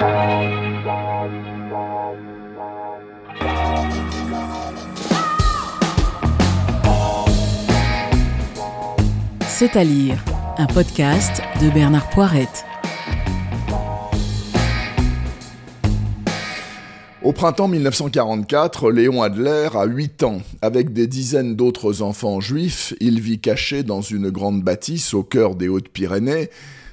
C'est à lire, un podcast de Bernard Poirette. Au printemps 1944, Léon Adler a 8 ans. Avec des dizaines d'autres enfants juifs, il vit caché dans une grande bâtisse au cœur des Hautes-Pyrénées.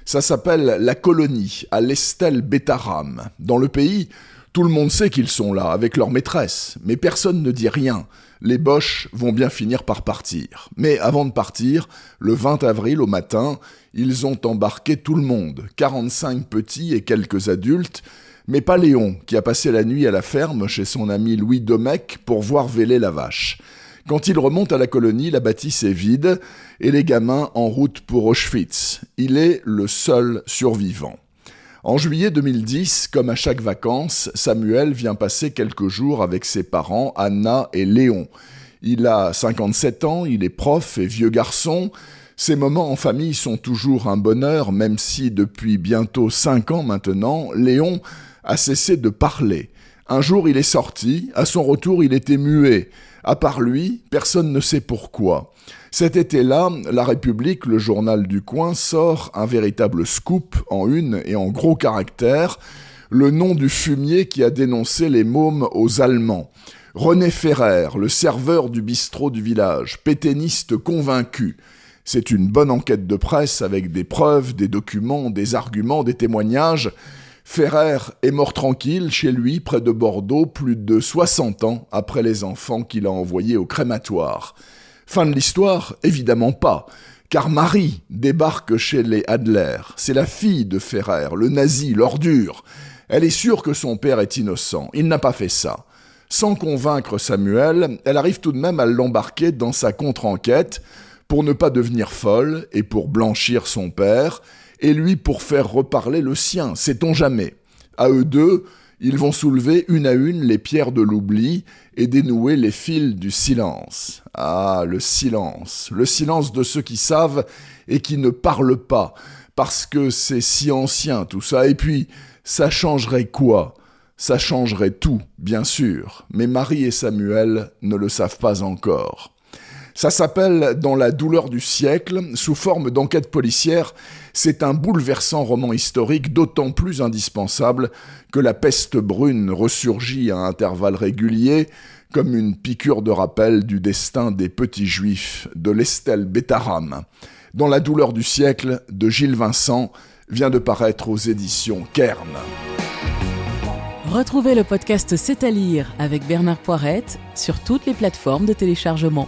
Ça s'appelle la colonie, à l'Estelle Bétaram. Dans le pays, tout le monde sait qu'ils sont là, avec leur maîtresse, mais personne ne dit rien. Les Boches vont bien finir par partir. Mais avant de partir, le 20 avril au matin, ils ont embarqué tout le monde, 45 petits et quelques adultes, mais pas Léon, qui a passé la nuit à la ferme chez son ami Louis Domecq pour voir véler la vache. Quand il remonte à la colonie, la bâtisse est vide et les gamins en route pour Auschwitz. Il est le seul survivant. En juillet 2010, comme à chaque vacances, Samuel vient passer quelques jours avec ses parents, Anna et Léon. Il a 57 ans, il est prof et vieux garçon. Ces moments en famille sont toujours un bonheur, même si depuis bientôt 5 ans maintenant, Léon a cessé de parler. Un jour il est sorti, à son retour il était muet. À part lui, personne ne sait pourquoi. Cet été-là, La République, le journal du coin, sort un véritable scoop en une et en gros caractères, le nom du fumier qui a dénoncé les mômes aux Allemands. René Ferrer, le serveur du bistrot du village, péténiste convaincu. C'est une bonne enquête de presse avec des preuves, des documents, des arguments, des témoignages. Ferrer est mort tranquille chez lui près de Bordeaux plus de 60 ans après les enfants qu'il a envoyés au crématoire. Fin de l'histoire Évidemment pas, car Marie débarque chez les Adler. C'est la fille de Ferrer, le nazi, l'ordure. Elle est sûre que son père est innocent. Il n'a pas fait ça. Sans convaincre Samuel, elle arrive tout de même à l'embarquer dans sa contre-enquête pour ne pas devenir folle et pour blanchir son père, et lui pour faire reparler le sien, sait-on jamais. À eux deux, ils vont soulever une à une les pierres de l'oubli et dénouer les fils du silence. Ah, le silence, le silence de ceux qui savent et qui ne parlent pas, parce que c'est si ancien tout ça, et puis ça changerait quoi? Ça changerait tout, bien sûr, mais Marie et Samuel ne le savent pas encore. Ça s'appelle Dans la douleur du siècle, sous forme d'enquête policière. C'est un bouleversant roman historique d'autant plus indispensable que la peste brune ressurgit à intervalles réguliers comme une piqûre de rappel du destin des petits juifs de l'Estelle Bétaram. Dans la douleur du siècle de Gilles Vincent vient de paraître aux éditions Kern. Retrouvez le podcast C'est à lire avec Bernard Poirette sur toutes les plateformes de téléchargement